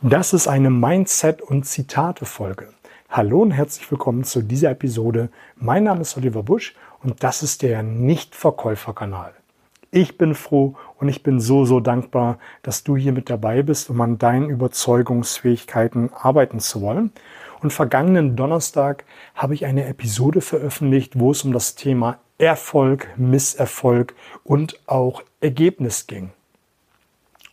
Das ist eine Mindset- und Zitate-Folge. Hallo und herzlich willkommen zu dieser Episode. Mein Name ist Oliver Busch und das ist der Nichtverkäufer-Kanal. Ich bin froh und ich bin so, so dankbar, dass du hier mit dabei bist, um an deinen Überzeugungsfähigkeiten arbeiten zu wollen. Und vergangenen Donnerstag habe ich eine Episode veröffentlicht, wo es um das Thema Erfolg, Misserfolg und auch Ergebnis ging.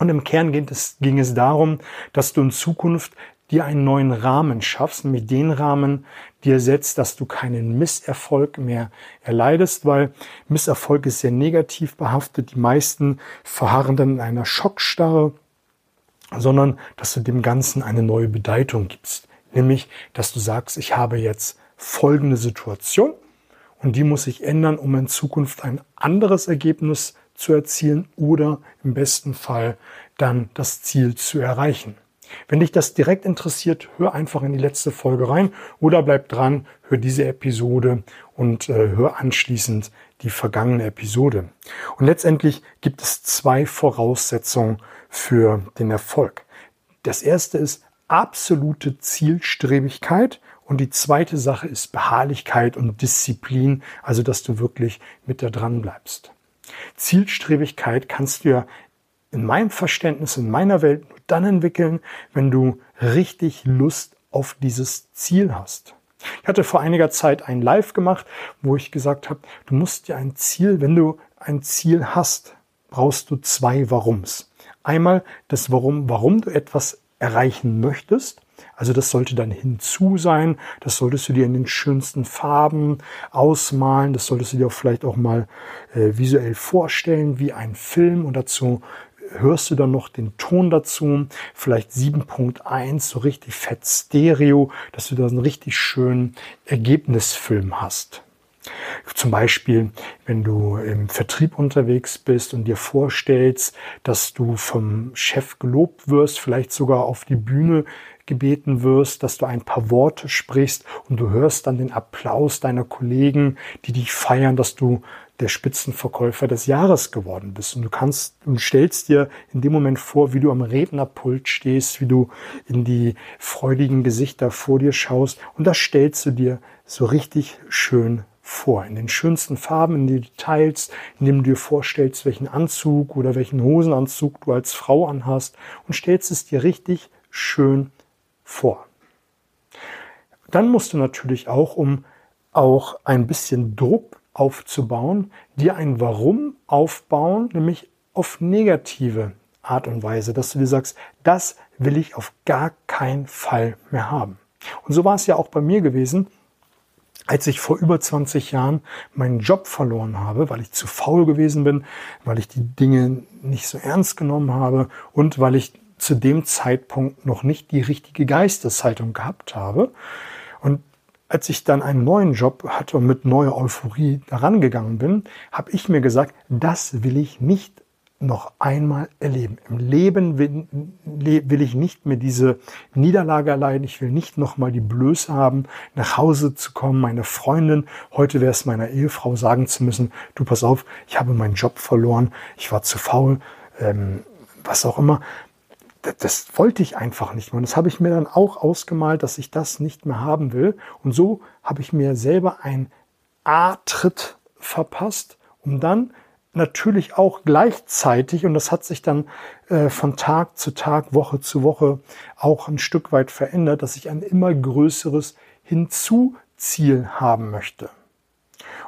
Und im Kern ging es, ging es darum, dass du in Zukunft dir einen neuen Rahmen schaffst, nämlich den Rahmen dir setzt, dass du keinen Misserfolg mehr erleidest, weil Misserfolg ist sehr negativ behaftet. Die meisten verharren dann in einer Schockstarre, sondern dass du dem Ganzen eine neue Bedeutung gibst. Nämlich, dass du sagst, ich habe jetzt folgende Situation und die muss sich ändern, um in Zukunft ein anderes Ergebnis zu erzielen oder im besten Fall dann das Ziel zu erreichen. Wenn dich das direkt interessiert, hör einfach in die letzte Folge rein oder bleib dran, hör diese Episode und äh, hör anschließend die vergangene Episode. Und letztendlich gibt es zwei Voraussetzungen für den Erfolg. Das erste ist absolute Zielstrebigkeit und die zweite Sache ist Beharrlichkeit und Disziplin, also dass du wirklich mit da dran bleibst. Zielstrebigkeit kannst du ja in meinem Verständnis, in meiner Welt nur dann entwickeln, wenn du richtig Lust auf dieses Ziel hast. Ich hatte vor einiger Zeit ein Live gemacht, wo ich gesagt habe, du musst dir ein Ziel, wenn du ein Ziel hast, brauchst du zwei Warums. Einmal das Warum, warum du etwas erreichen möchtest also das sollte dann hinzu sein. Das solltest du dir in den schönsten Farben ausmalen. Das solltest du dir vielleicht auch mal äh, visuell vorstellen wie ein Film. Und dazu hörst du dann noch den Ton dazu. Vielleicht 7.1, so richtig fett Stereo, dass du da einen richtig schönen Ergebnisfilm hast. Zum Beispiel, wenn du im Vertrieb unterwegs bist und dir vorstellst, dass du vom Chef gelobt wirst, vielleicht sogar auf die Bühne gebeten wirst, dass du ein paar Worte sprichst und du hörst dann den Applaus deiner Kollegen, die dich feiern, dass du der Spitzenverkäufer des Jahres geworden bist. Und du kannst und stellst dir in dem Moment vor, wie du am Rednerpult stehst, wie du in die freudigen Gesichter vor dir schaust. Und das stellst du dir so richtig schön vor. In den schönsten Farben, in den Details, indem du dir vorstellst, welchen Anzug oder welchen Hosenanzug du als Frau anhast und stellst es dir richtig schön vor. Dann musst du natürlich auch, um auch ein bisschen Druck aufzubauen, dir ein Warum aufbauen, nämlich auf negative Art und Weise, dass du dir sagst, das will ich auf gar keinen Fall mehr haben. Und so war es ja auch bei mir gewesen, als ich vor über 20 Jahren meinen Job verloren habe, weil ich zu faul gewesen bin, weil ich die Dinge nicht so ernst genommen habe und weil ich zu dem Zeitpunkt noch nicht die richtige Geisteshaltung gehabt habe. Und als ich dann einen neuen Job hatte und mit neuer Euphorie daran gegangen bin, habe ich mir gesagt, das will ich nicht noch einmal erleben. Im Leben will, will, ich nicht mehr diese Niederlage erleiden. Ich will nicht noch mal die Blöße haben, nach Hause zu kommen, meine Freundin, heute wäre es meiner Ehefrau sagen zu müssen, du pass auf, ich habe meinen Job verloren, ich war zu faul, ähm, was auch immer das, wollte ich einfach nicht mehr. Und das habe ich mir dann auch ausgemalt, dass ich das nicht mehr haben will. Und so habe ich mir selber einen A-Tritt verpasst, um dann natürlich auch gleichzeitig, und das hat sich dann äh, von Tag zu Tag, Woche zu Woche auch ein Stück weit verändert, dass ich ein immer größeres Hinzuziel haben möchte.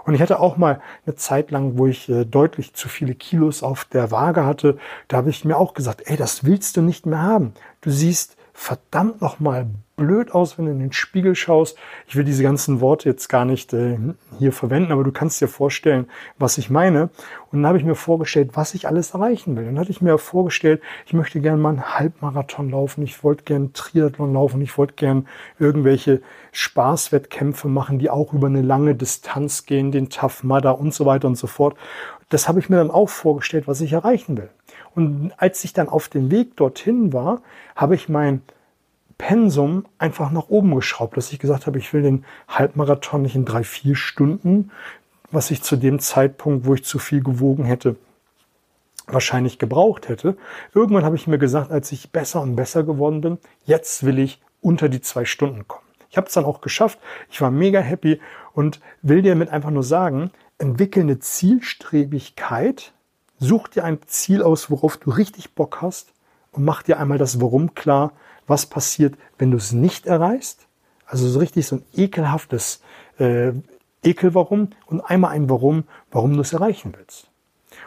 Und ich hatte auch mal eine Zeit lang, wo ich äh, deutlich zu viele Kilos auf der Waage hatte. Da habe ich mir auch gesagt, ey, das willst du nicht mehr haben. Du siehst verdammt nochmal blöd aus, wenn du in den Spiegel schaust. Ich will diese ganzen Worte jetzt gar nicht äh, hier verwenden, aber du kannst dir vorstellen, was ich meine. Und dann habe ich mir vorgestellt, was ich alles erreichen will. Dann hatte ich mir vorgestellt, ich möchte gerne mal einen Halbmarathon laufen, ich wollte gerne Triathlon laufen, ich wollte gerne irgendwelche Spaßwettkämpfe machen, die auch über eine lange Distanz gehen, den Tough Mudder und so weiter und so fort. Das habe ich mir dann auch vorgestellt, was ich erreichen will. Und als ich dann auf dem Weg dorthin war, habe ich mein Pensum einfach nach oben geschraubt, dass ich gesagt habe, ich will den Halbmarathon nicht in drei, vier Stunden, was ich zu dem Zeitpunkt, wo ich zu viel gewogen hätte, wahrscheinlich gebraucht hätte. Irgendwann habe ich mir gesagt, als ich besser und besser geworden bin, jetzt will ich unter die zwei Stunden kommen. Ich habe es dann auch geschafft. Ich war mega happy und will dir damit einfach nur sagen, entwickel eine Zielstrebigkeit, such dir ein Ziel aus, worauf du richtig Bock hast und mach dir einmal das Warum klar, was passiert, wenn du es nicht erreichst. Also so richtig so ein ekelhaftes äh, Ekel-Warum und einmal ein Warum, warum du es erreichen willst.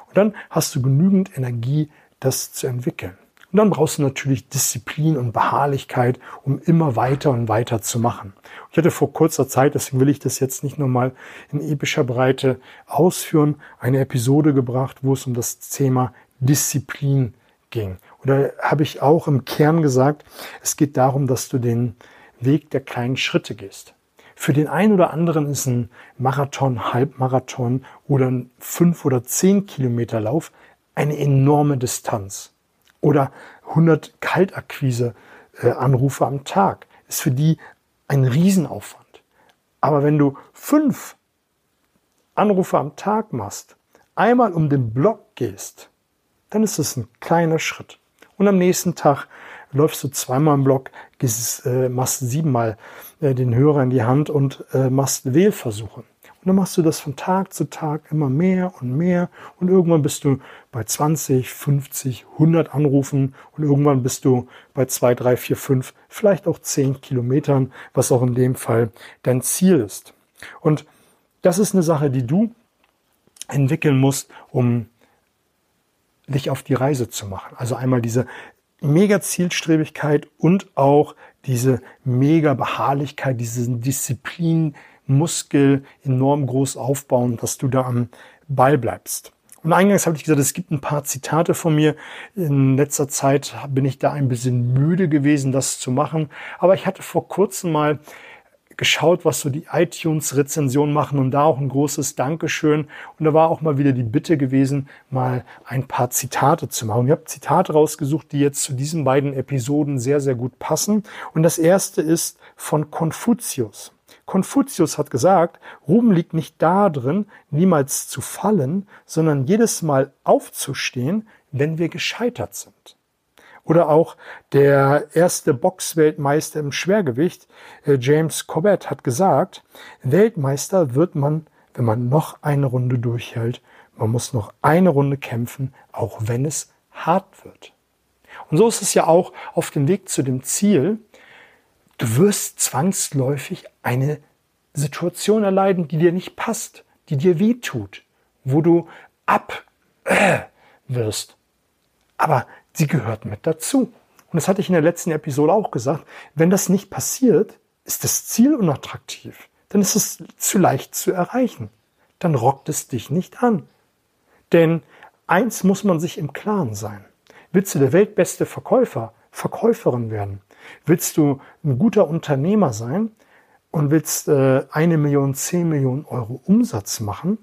Und dann hast du genügend Energie, das zu entwickeln. Und dann brauchst du natürlich Disziplin und Beharrlichkeit, um immer weiter und weiter zu machen. Ich hatte vor kurzer Zeit, deswegen will ich das jetzt nicht nochmal in epischer Breite ausführen, eine Episode gebracht, wo es um das Thema Disziplin ging. Und da habe ich auch im Kern gesagt, es geht darum, dass du den Weg der kleinen Schritte gehst. Für den einen oder anderen ist ein Marathon, Halbmarathon oder ein fünf oder zehn Kilometer Lauf eine enorme Distanz. Oder 100 Kaltakquise-Anrufe äh, am Tag ist für die ein Riesenaufwand. Aber wenn du fünf Anrufe am Tag machst, einmal um den Block gehst, dann ist es ein kleiner Schritt. Und am nächsten Tag läufst du zweimal im Block, gehst, äh, machst siebenmal äh, den Hörer in die Hand und äh, machst Wählversuche. Und dann machst du das von Tag zu Tag immer mehr und mehr und irgendwann bist du bei 20, 50, 100 Anrufen und irgendwann bist du bei 2, 3, 4, 5, vielleicht auch 10 Kilometern, was auch in dem Fall dein Ziel ist. Und das ist eine Sache, die du entwickeln musst, um dich auf die Reise zu machen. Also einmal diese mega Zielstrebigkeit und auch diese mega Beharrlichkeit, diesen Disziplin, Muskel enorm groß aufbauen, dass du da am Ball bleibst. Und eingangs habe ich gesagt, es gibt ein paar Zitate von mir. In letzter Zeit bin ich da ein bisschen müde gewesen, das zu machen. Aber ich hatte vor kurzem mal geschaut, was so die iTunes-Rezensionen machen und da auch ein großes Dankeschön. Und da war auch mal wieder die Bitte gewesen, mal ein paar Zitate zu machen. Ich habe Zitate rausgesucht, die jetzt zu diesen beiden Episoden sehr, sehr gut passen. Und das erste ist von Konfuzius. Konfuzius hat gesagt, Ruhm liegt nicht darin, niemals zu fallen, sondern jedes Mal aufzustehen, wenn wir gescheitert sind. Oder auch der erste Boxweltmeister im Schwergewicht, äh, James Corbett, hat gesagt, Weltmeister wird man, wenn man noch eine Runde durchhält. Man muss noch eine Runde kämpfen, auch wenn es hart wird. Und so ist es ja auch auf dem Weg zu dem Ziel. Du wirst zwangsläufig eine Situation erleiden, die dir nicht passt, die dir weh tut, wo du ab äh, wirst. Aber sie gehört mit dazu. Und das hatte ich in der letzten Episode auch gesagt. Wenn das nicht passiert, ist das Ziel unattraktiv. Dann ist es zu leicht zu erreichen. Dann rockt es dich nicht an. Denn eins muss man sich im Klaren sein. Willst du der weltbeste Verkäufer, Verkäuferin werden? Willst du ein guter Unternehmer sein und willst äh, eine Million, zehn Millionen Euro Umsatz machen?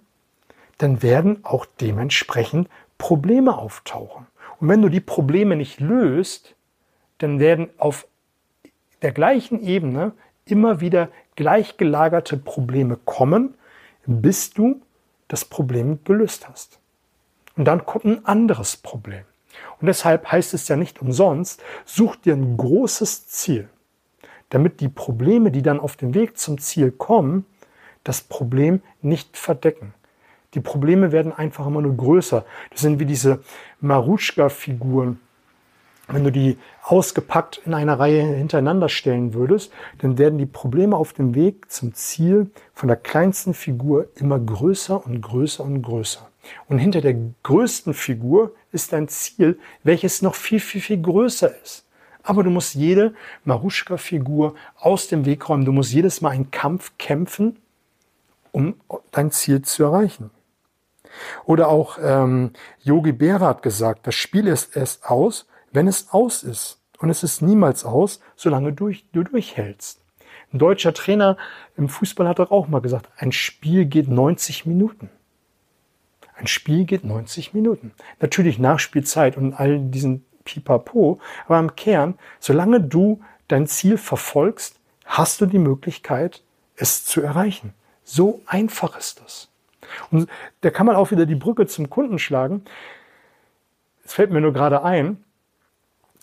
Dann werden auch dementsprechend Probleme auftauchen. Und wenn du die Probleme nicht löst, dann werden auf der gleichen Ebene immer wieder gleichgelagerte Probleme kommen, bis du das Problem gelöst hast. Und dann kommt ein anderes Problem. Und deshalb heißt es ja nicht umsonst, such dir ein großes Ziel, damit die Probleme, die dann auf dem Weg zum Ziel kommen, das Problem nicht verdecken. Die Probleme werden einfach immer nur größer. Das sind wie diese Maruschka-Figuren. Wenn du die ausgepackt in einer Reihe hintereinander stellen würdest, dann werden die Probleme auf dem Weg zum Ziel von der kleinsten Figur immer größer und größer und größer. Und hinter der größten Figur ist ein Ziel, welches noch viel, viel, viel größer ist. Aber du musst jede Maruschka-Figur aus dem Weg räumen. Du musst jedes Mal einen Kampf kämpfen, um dein Ziel zu erreichen. Oder auch ähm, Yogi Berra hat gesagt, das Spiel ist erst aus, wenn es aus ist. Und es ist niemals aus, solange du, du durchhältst. Ein deutscher Trainer im Fußball hat doch auch mal gesagt, ein Spiel geht 90 Minuten. Ein Spiel geht 90 Minuten. Natürlich Nachspielzeit und all diesen Pipapo, aber im Kern, solange du dein Ziel verfolgst, hast du die Möglichkeit, es zu erreichen. So einfach ist das. Und da kann man auch wieder die Brücke zum Kunden schlagen. es fällt mir nur gerade ein,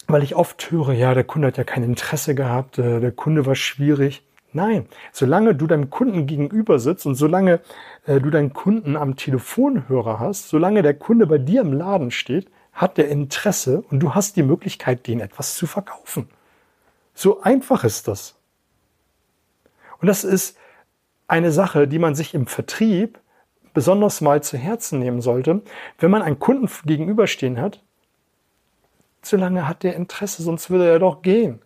weil ich oft höre, ja, der Kunde hat ja kein Interesse gehabt, äh, der Kunde war schwierig. Nein, solange du deinem Kunden gegenüber sitzt und solange äh, du deinen Kunden am Telefonhörer hast, solange der Kunde bei dir im Laden steht, hat der Interesse und du hast die Möglichkeit, den etwas zu verkaufen. So einfach ist das. Und das ist eine Sache, die man sich im Vertrieb besonders mal zu Herzen nehmen sollte, wenn man einen Kunden gegenüberstehen hat, solange hat der Interesse, sonst würde er doch gehen.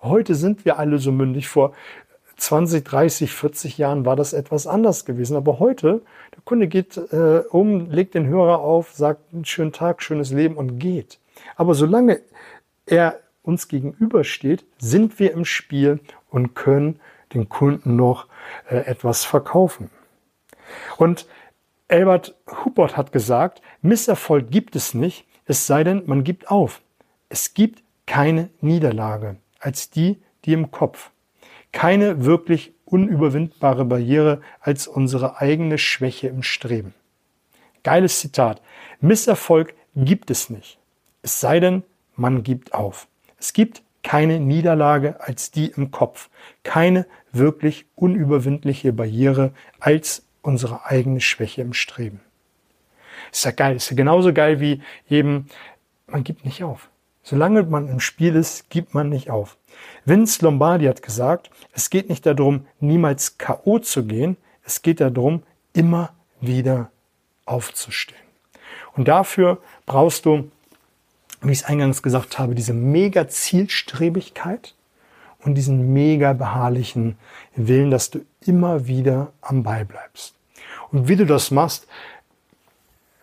Heute sind wir alle so mündig. Vor 20, 30, 40 Jahren war das etwas anders gewesen. Aber heute, der Kunde geht äh, um, legt den Hörer auf, sagt einen schönen Tag, schönes Leben und geht. Aber solange er uns gegenübersteht, sind wir im Spiel und können den Kunden noch äh, etwas verkaufen. Und Albert Hubbard hat gesagt, Misserfolg gibt es nicht, es sei denn, man gibt auf. Es gibt keine Niederlage als die, die im Kopf. Keine wirklich unüberwindbare Barriere als unsere eigene Schwäche im Streben. Geiles Zitat. Misserfolg gibt es nicht. Es sei denn, man gibt auf. Es gibt keine Niederlage als die im Kopf. Keine wirklich unüberwindliche Barriere als unsere eigene Schwäche im Streben. Ist ja geil. Ist ja genauso geil wie eben, man gibt nicht auf. Solange man im Spiel ist, gibt man nicht auf. Vince Lombardi hat gesagt, es geht nicht darum, niemals K.O. zu gehen, es geht darum, immer wieder aufzustehen. Und dafür brauchst du, wie ich es eingangs gesagt habe, diese mega Zielstrebigkeit und diesen mega beharrlichen Willen, dass du immer wieder am Ball bleibst. Und wie du das machst,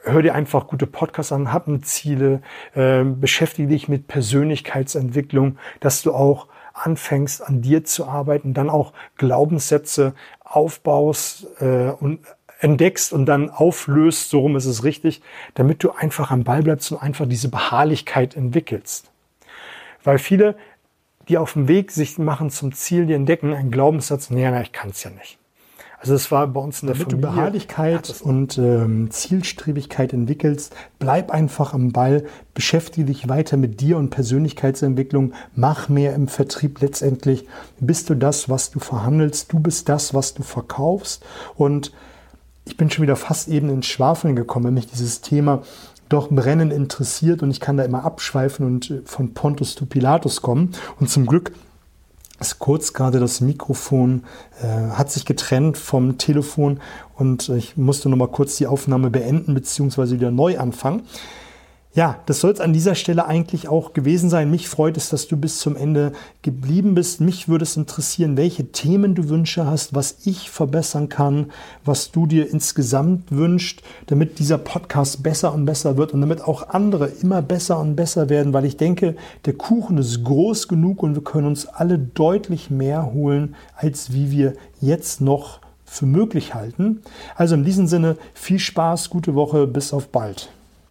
hör dir einfach gute Podcasts an, hab Ziele, äh, beschäftige dich mit Persönlichkeitsentwicklung, dass du auch anfängst an dir zu arbeiten, dann auch Glaubenssätze aufbaust äh, und entdeckst und dann auflöst, so rum ist es richtig, damit du einfach am Ball bleibst und einfach diese Beharrlichkeit entwickelst. Weil viele, die auf dem Weg sich machen zum Ziel, die entdecken einen Glaubenssatz, nee, na, ich kann es ja nicht. Also es war bei uns in der Damit Familie. Du Beharrlichkeit und ähm, Zielstrebigkeit entwickelst, bleib einfach am Ball, beschäftige dich weiter mit dir und Persönlichkeitsentwicklung, mach mehr im Vertrieb letztendlich. Bist du das, was du verhandelst, du bist das, was du verkaufst. Und ich bin schon wieder fast eben ins Schwafeln gekommen, wenn mich dieses Thema doch brennend interessiert und ich kann da immer abschweifen und äh, von Pontus zu Pilatus kommen. Und zum Glück ist kurz gerade das Mikrofon äh, hat sich getrennt vom Telefon und ich musste noch mal kurz die Aufnahme beenden bzw. wieder neu anfangen. Ja, das soll es an dieser Stelle eigentlich auch gewesen sein. Mich freut es, dass du bis zum Ende geblieben bist. Mich würde es interessieren, welche Themen du Wünsche hast, was ich verbessern kann, was du dir insgesamt wünscht, damit dieser Podcast besser und besser wird und damit auch andere immer besser und besser werden, weil ich denke, der Kuchen ist groß genug und wir können uns alle deutlich mehr holen, als wie wir jetzt noch für möglich halten. Also in diesem Sinne viel Spaß, gute Woche, bis auf bald.